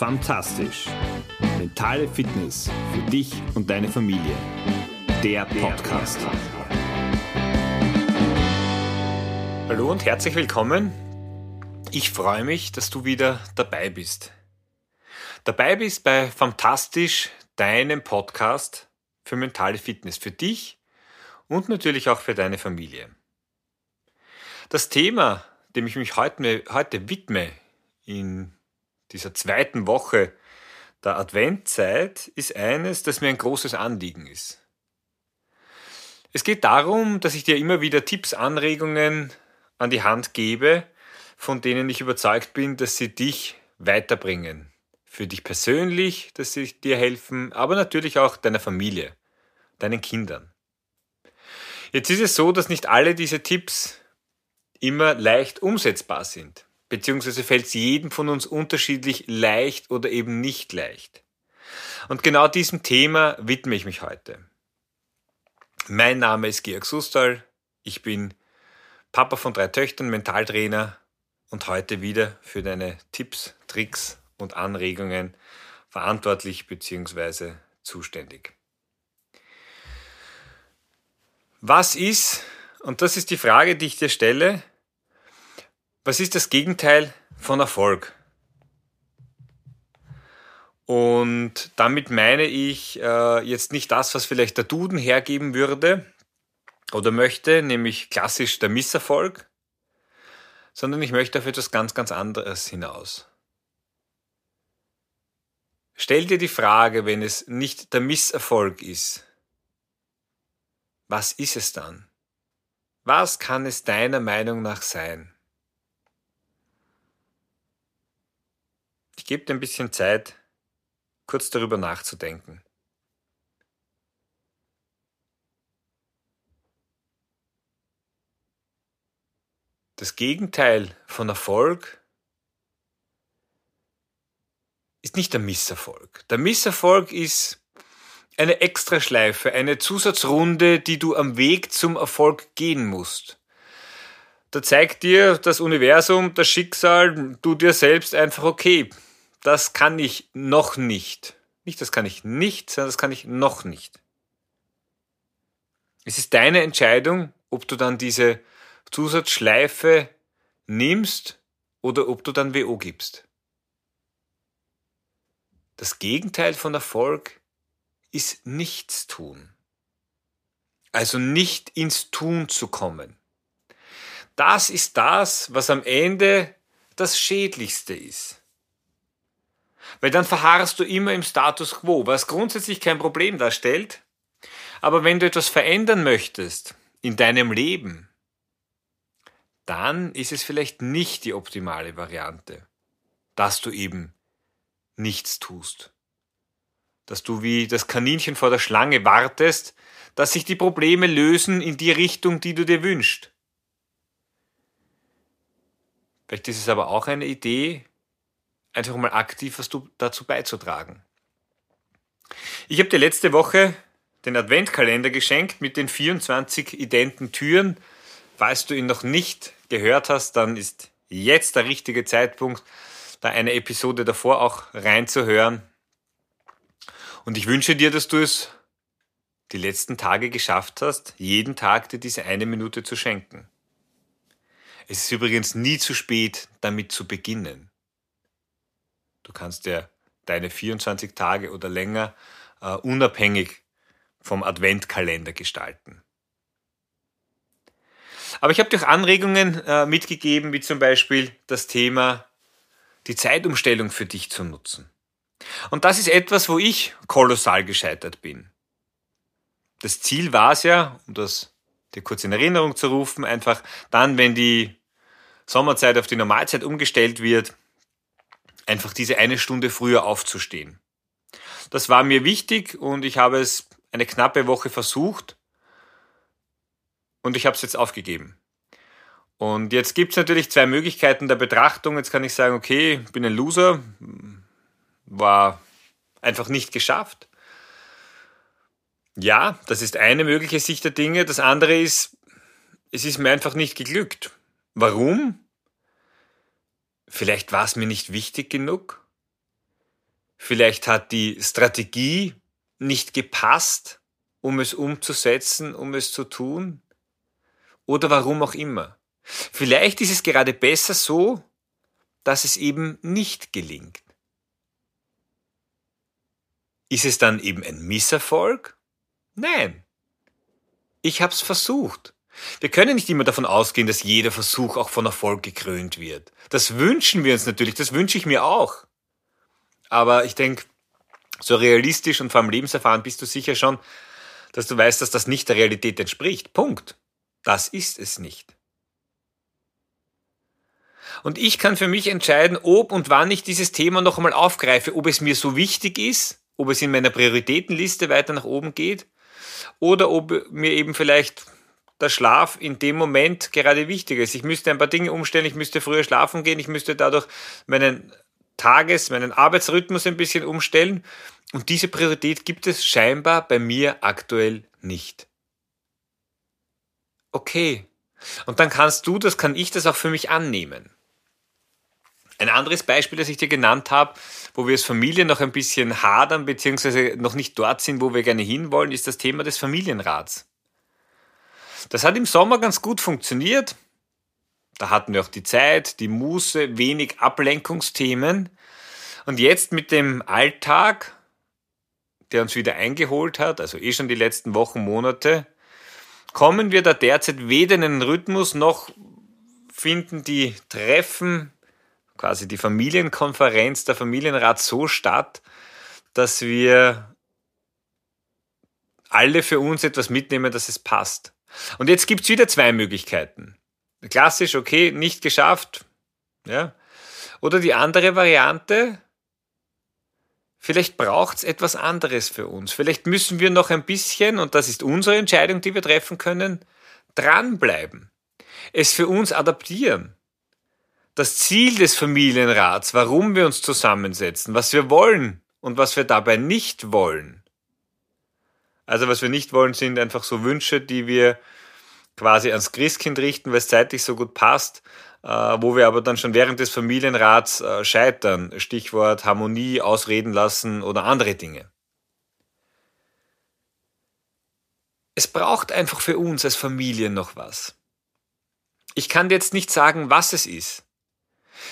Fantastisch. Mentale Fitness für dich und deine Familie. Der Podcast. Hallo und herzlich willkommen. Ich freue mich, dass du wieder dabei bist. Dabei bist bei Fantastisch, deinem Podcast für mentale Fitness für dich und natürlich auch für deine Familie. Das Thema, dem ich mich heute, heute widme in dieser zweiten Woche der Adventzeit ist eines, das mir ein großes Anliegen ist. Es geht darum, dass ich dir immer wieder Tipps, Anregungen an die Hand gebe, von denen ich überzeugt bin, dass sie dich weiterbringen. Für dich persönlich, dass sie dir helfen, aber natürlich auch deiner Familie, deinen Kindern. Jetzt ist es so, dass nicht alle diese Tipps immer leicht umsetzbar sind beziehungsweise fällt es jedem von uns unterschiedlich leicht oder eben nicht leicht. Und genau diesem Thema widme ich mich heute. Mein Name ist Georg Sustal, ich bin Papa von drei Töchtern, Mentaltrainer und heute wieder für deine Tipps, Tricks und Anregungen verantwortlich bzw. zuständig. Was ist, und das ist die Frage, die ich dir stelle, was ist das Gegenteil von Erfolg? Und damit meine ich äh, jetzt nicht das, was vielleicht der Duden hergeben würde oder möchte, nämlich klassisch der Misserfolg, sondern ich möchte auf etwas ganz, ganz anderes hinaus. Stell dir die Frage, wenn es nicht der Misserfolg ist, was ist es dann? Was kann es deiner Meinung nach sein? Dir ein bisschen Zeit, kurz darüber nachzudenken. Das Gegenteil von Erfolg ist nicht der Misserfolg. Der Misserfolg ist eine Extraschleife, eine Zusatzrunde, die du am Weg zum Erfolg gehen musst. Da zeigt dir das Universum, das Schicksal, du dir selbst einfach, okay, das kann ich noch nicht. Nicht, das kann ich nicht, sondern das kann ich noch nicht. Es ist deine Entscheidung, ob du dann diese Zusatzschleife nimmst oder ob du dann WO gibst. Das Gegenteil von Erfolg ist nichts tun. Also nicht ins Tun zu kommen. Das ist das, was am Ende das Schädlichste ist. Weil dann verharrst du immer im Status quo, was grundsätzlich kein Problem darstellt. Aber wenn du etwas verändern möchtest in deinem Leben, dann ist es vielleicht nicht die optimale Variante, dass du eben nichts tust. Dass du wie das Kaninchen vor der Schlange wartest, dass sich die Probleme lösen in die Richtung, die du dir wünschst. Vielleicht ist es aber auch eine Idee, einfach mal aktiv was dazu beizutragen. Ich habe dir letzte Woche den Adventkalender geschenkt mit den 24 identen Türen. Falls du ihn noch nicht gehört hast, dann ist jetzt der richtige Zeitpunkt, da eine Episode davor auch reinzuhören. Und ich wünsche dir, dass du es die letzten Tage geschafft hast, jeden Tag dir diese eine Minute zu schenken. Es ist übrigens nie zu spät, damit zu beginnen. Du kannst ja deine 24 Tage oder länger uh, unabhängig vom Adventkalender gestalten. Aber ich habe dir auch Anregungen uh, mitgegeben, wie zum Beispiel das Thema, die Zeitumstellung für dich zu nutzen. Und das ist etwas, wo ich kolossal gescheitert bin. Das Ziel war es ja, um das dir kurz in Erinnerung zu rufen, einfach dann, wenn die Sommerzeit auf die Normalzeit umgestellt wird, einfach diese eine Stunde früher aufzustehen. Das war mir wichtig und ich habe es eine knappe Woche versucht und ich habe es jetzt aufgegeben. Und jetzt gibt es natürlich zwei Möglichkeiten der Betrachtung. Jetzt kann ich sagen, okay, bin ein Loser, war einfach nicht geschafft. Ja, das ist eine mögliche Sicht der Dinge. Das andere ist, es ist mir einfach nicht geglückt. Warum? Vielleicht war es mir nicht wichtig genug? Vielleicht hat die Strategie nicht gepasst, um es umzusetzen, um es zu tun. Oder warum auch immer. Vielleicht ist es gerade besser so, dass es eben nicht gelingt. Ist es dann eben ein Misserfolg? Nein. Ich hab's versucht. Wir können nicht immer davon ausgehen, dass jeder Versuch auch von Erfolg gekrönt wird. Das wünschen wir uns natürlich, das wünsche ich mir auch. Aber ich denke, so realistisch und vor allem lebenserfahren bist du sicher schon, dass du weißt, dass das nicht der Realität entspricht. Punkt. Das ist es nicht. Und ich kann für mich entscheiden, ob und wann ich dieses Thema noch einmal aufgreife, ob es mir so wichtig ist, ob es in meiner Prioritätenliste weiter nach oben geht oder ob mir eben vielleicht der Schlaf in dem Moment gerade wichtig ist. Ich müsste ein paar Dinge umstellen, ich müsste früher schlafen gehen, ich müsste dadurch meinen Tages-, meinen Arbeitsrhythmus ein bisschen umstellen. Und diese Priorität gibt es scheinbar bei mir aktuell nicht. Okay. Und dann kannst du, das kann ich das auch für mich annehmen. Ein anderes Beispiel, das ich dir genannt habe, wo wir als Familie noch ein bisschen hadern, beziehungsweise noch nicht dort sind, wo wir gerne hinwollen, ist das Thema des Familienrats. Das hat im Sommer ganz gut funktioniert. Da hatten wir auch die Zeit, die Muße, wenig Ablenkungsthemen. Und jetzt mit dem Alltag, der uns wieder eingeholt hat, also eh schon die letzten Wochen, Monate, kommen wir da derzeit weder in den Rhythmus noch finden die Treffen quasi die Familienkonferenz, der Familienrat so statt, dass wir alle für uns etwas mitnehmen, dass es passt. Und jetzt gibt's wieder zwei Möglichkeiten. Klassisch, okay, nicht geschafft. Ja. Oder die andere Variante, vielleicht braucht's etwas anderes für uns. Vielleicht müssen wir noch ein bisschen, und das ist unsere Entscheidung, die wir treffen können, dranbleiben. Es für uns adaptieren das Ziel des Familienrats, warum wir uns zusammensetzen, was wir wollen und was wir dabei nicht wollen. Also was wir nicht wollen, sind einfach so Wünsche, die wir quasi ans Christkind richten, weil es zeitlich so gut passt, äh, wo wir aber dann schon während des Familienrats äh, scheitern. Stichwort Harmonie, ausreden lassen oder andere Dinge. Es braucht einfach für uns als Familie noch was. Ich kann jetzt nicht sagen, was es ist.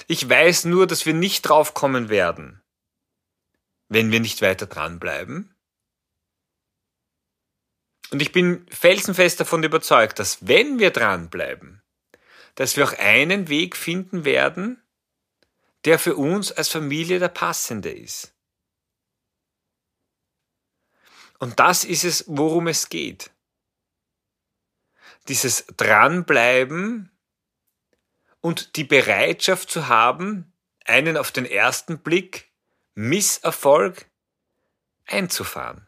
Ich weiß nur, dass wir nicht drauf kommen werden, wenn wir nicht weiter dranbleiben. Und ich bin felsenfest davon überzeugt, dass wenn wir dranbleiben, dass wir auch einen Weg finden werden, der für uns als Familie der passende ist. Und das ist es, worum es geht. Dieses Dranbleiben und die Bereitschaft zu haben, einen auf den ersten Blick Misserfolg einzufahren.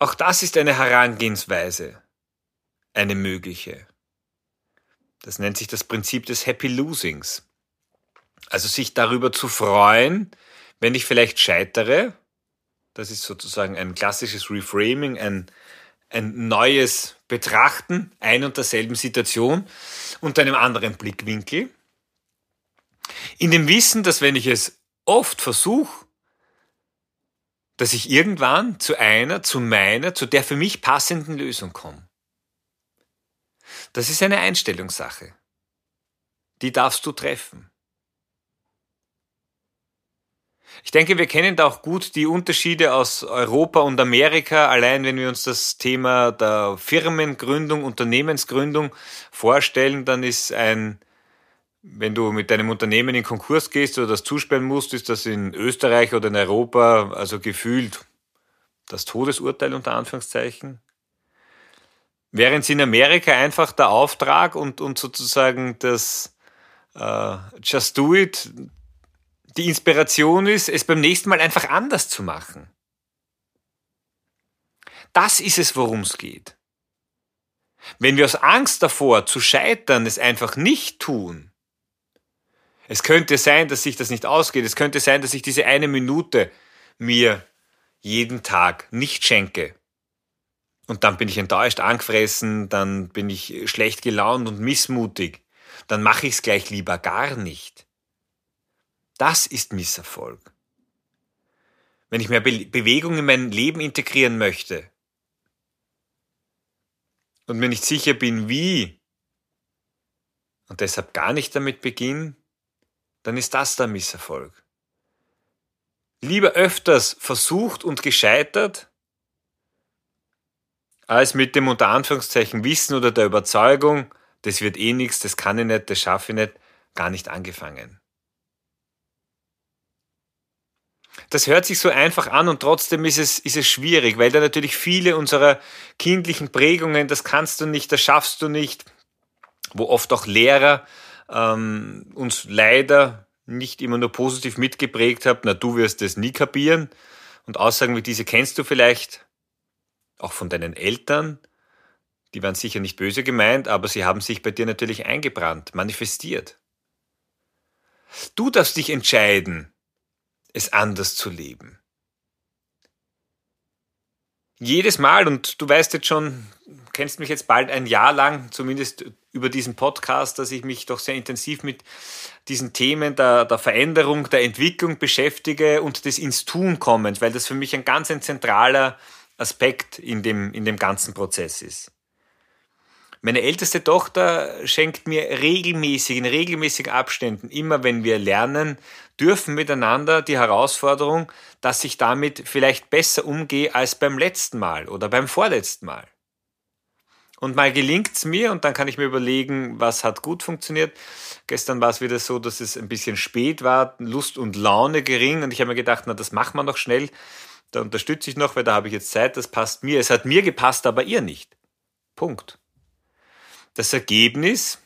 Auch das ist eine Herangehensweise, eine mögliche. Das nennt sich das Prinzip des Happy Losings. Also sich darüber zu freuen, wenn ich vielleicht scheitere. Das ist sozusagen ein klassisches Reframing, ein, ein neues Betrachten ein und derselben Situation unter einem anderen Blickwinkel. In dem Wissen, dass wenn ich es oft versuche, dass ich irgendwann zu einer, zu meiner, zu der für mich passenden Lösung komme. Das ist eine Einstellungssache. Die darfst du treffen. Ich denke, wir kennen da auch gut die Unterschiede aus Europa und Amerika. Allein wenn wir uns das Thema der Firmengründung, Unternehmensgründung vorstellen, dann ist ein, wenn du mit deinem Unternehmen in Konkurs gehst oder das zusperren musst, ist das in Österreich oder in Europa also gefühlt das Todesurteil unter Anführungszeichen. Während in Amerika einfach der Auftrag und, und sozusagen das uh, Just Do It, die Inspiration ist, es beim nächsten Mal einfach anders zu machen. Das ist es, worum es geht. Wenn wir aus Angst davor zu scheitern es einfach nicht tun, es könnte sein, dass sich das nicht ausgeht, es könnte sein, dass ich diese eine Minute mir jeden Tag nicht schenke. Und dann bin ich enttäuscht, angefressen, dann bin ich schlecht gelaunt und missmutig. Dann mache ich es gleich lieber gar nicht. Das ist Misserfolg. Wenn ich mehr Be Bewegung in mein Leben integrieren möchte und mir nicht sicher bin, wie, und deshalb gar nicht damit beginne, dann ist das der Misserfolg. Lieber öfters versucht und gescheitert, als mit dem unter Anführungszeichen Wissen oder der Überzeugung, das wird eh nichts, das kann ich nicht, das schaffe ich nicht, gar nicht angefangen. Das hört sich so einfach an und trotzdem ist es, ist es schwierig, weil da natürlich viele unserer kindlichen Prägungen, das kannst du nicht, das schaffst du nicht, wo oft auch Lehrer ähm, uns leider nicht immer nur positiv mitgeprägt haben, na du wirst es nie kapieren. Und Aussagen wie diese kennst du vielleicht auch von deinen Eltern. Die waren sicher nicht böse gemeint, aber sie haben sich bei dir natürlich eingebrannt, manifestiert. Du darfst dich entscheiden, es anders zu leben. Jedes Mal, und du weißt jetzt schon, kennst mich jetzt bald ein Jahr lang, zumindest über diesen Podcast, dass ich mich doch sehr intensiv mit diesen Themen der, der Veränderung, der Entwicklung beschäftige und des ins Tun kommens, weil das für mich ein ganz ein zentraler Aspekt in dem, in dem ganzen Prozess ist. Meine älteste Tochter schenkt mir regelmäßig, in regelmäßigen Abständen, immer wenn wir lernen, dürfen miteinander die Herausforderung, dass ich damit vielleicht besser umgehe als beim letzten Mal oder beim vorletzten Mal. Und mal gelingt es mir und dann kann ich mir überlegen, was hat gut funktioniert. Gestern war es wieder so, dass es ein bisschen spät war, Lust und Laune gering und ich habe mir gedacht, na, das machen wir noch schnell. Da unterstütze ich noch, weil da habe ich jetzt Zeit, das passt mir. Es hat mir gepasst, aber ihr nicht. Punkt. Das Ergebnis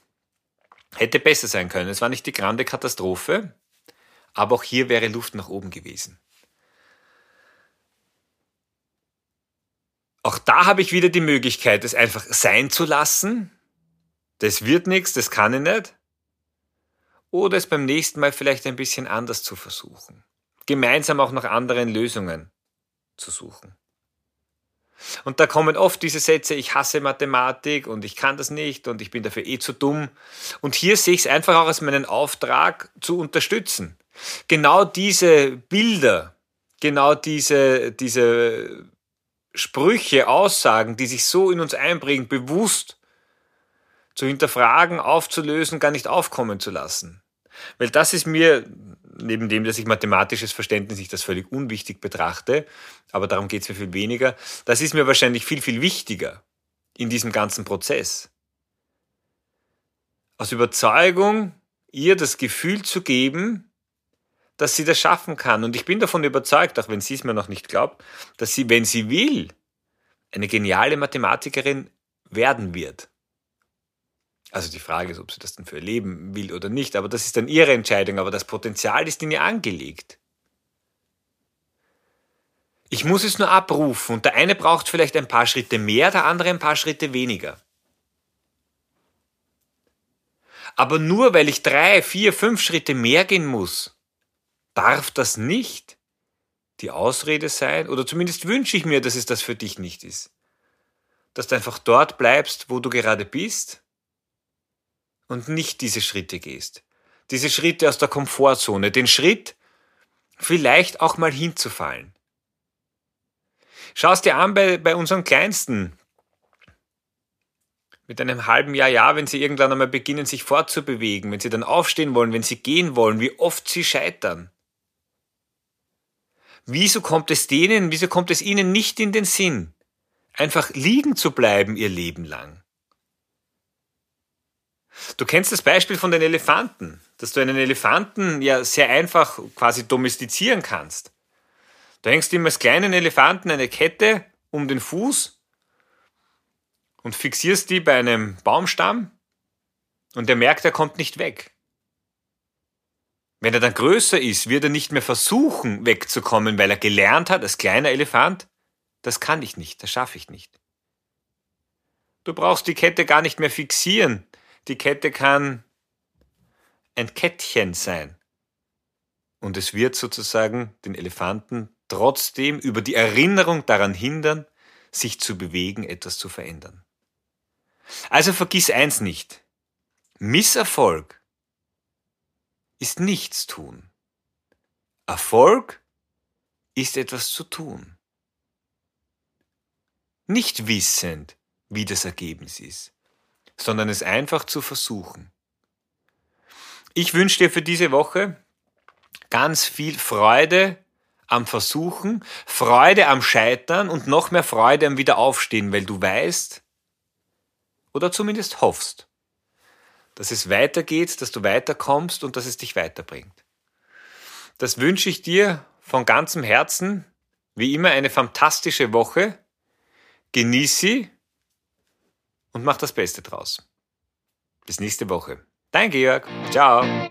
hätte besser sein können. Es war nicht die grande Katastrophe, aber auch hier wäre Luft nach oben gewesen. Auch da habe ich wieder die Möglichkeit, es einfach sein zu lassen. Das wird nichts, das kann ich nicht. Oder es beim nächsten Mal vielleicht ein bisschen anders zu versuchen. Gemeinsam auch nach anderen Lösungen zu suchen. Und da kommen oft diese Sätze, ich hasse Mathematik und ich kann das nicht und ich bin dafür eh zu dumm. Und hier sehe ich es einfach auch als meinen Auftrag zu unterstützen. Genau diese Bilder, genau diese, diese Sprüche, Aussagen, die sich so in uns einbringen, bewusst zu hinterfragen, aufzulösen, gar nicht aufkommen zu lassen. Weil das ist mir, neben dem, dass ich mathematisches Verständnis nicht als völlig unwichtig betrachte, aber darum geht es mir viel weniger, das ist mir wahrscheinlich viel, viel wichtiger in diesem ganzen Prozess. Aus Überzeugung, ihr das Gefühl zu geben, dass sie das schaffen kann. Und ich bin davon überzeugt, auch wenn sie es mir noch nicht glaubt, dass sie, wenn sie will, eine geniale Mathematikerin werden wird. Also die Frage ist, ob sie das dann für ihr Leben will oder nicht, aber das ist dann ihre Entscheidung, aber das Potenzial ist in ihr angelegt. Ich muss es nur abrufen und der eine braucht vielleicht ein paar Schritte mehr, der andere ein paar Schritte weniger. Aber nur weil ich drei, vier, fünf Schritte mehr gehen muss, Darf das nicht die Ausrede sein? Oder zumindest wünsche ich mir, dass es das für dich nicht ist. Dass du einfach dort bleibst, wo du gerade bist und nicht diese Schritte gehst. Diese Schritte aus der Komfortzone. Den Schritt, vielleicht auch mal hinzufallen. Schau es dir an bei, bei unseren Kleinsten. Mit einem halben Jahr, ja, wenn sie irgendwann einmal beginnen, sich fortzubewegen, wenn sie dann aufstehen wollen, wenn sie gehen wollen, wie oft sie scheitern. Wieso kommt es denen, wieso kommt es ihnen nicht in den Sinn, einfach liegen zu bleiben ihr Leben lang? Du kennst das Beispiel von den Elefanten, dass du einen Elefanten ja sehr einfach quasi domestizieren kannst. Du hängst ihm als kleinen Elefanten eine Kette um den Fuß und fixierst die bei einem Baumstamm und er merkt, er kommt nicht weg. Wenn er dann größer ist, wird er nicht mehr versuchen, wegzukommen, weil er gelernt hat, als kleiner Elefant, das kann ich nicht, das schaffe ich nicht. Du brauchst die Kette gar nicht mehr fixieren. Die Kette kann ein Kettchen sein. Und es wird sozusagen den Elefanten trotzdem über die Erinnerung daran hindern, sich zu bewegen, etwas zu verändern. Also vergiss eins nicht. Misserfolg ist nichts tun. Erfolg ist etwas zu tun. Nicht wissend, wie das Ergebnis ist, sondern es einfach zu versuchen. Ich wünsche dir für diese Woche ganz viel Freude am Versuchen, Freude am Scheitern und noch mehr Freude am Wiederaufstehen, weil du weißt oder zumindest hoffst, dass es weitergeht, dass du weiterkommst und dass es dich weiterbringt. Das wünsche ich dir von ganzem Herzen. Wie immer eine fantastische Woche. Genieß sie und mach das Beste draus. Bis nächste Woche. Dein Georg. Ciao.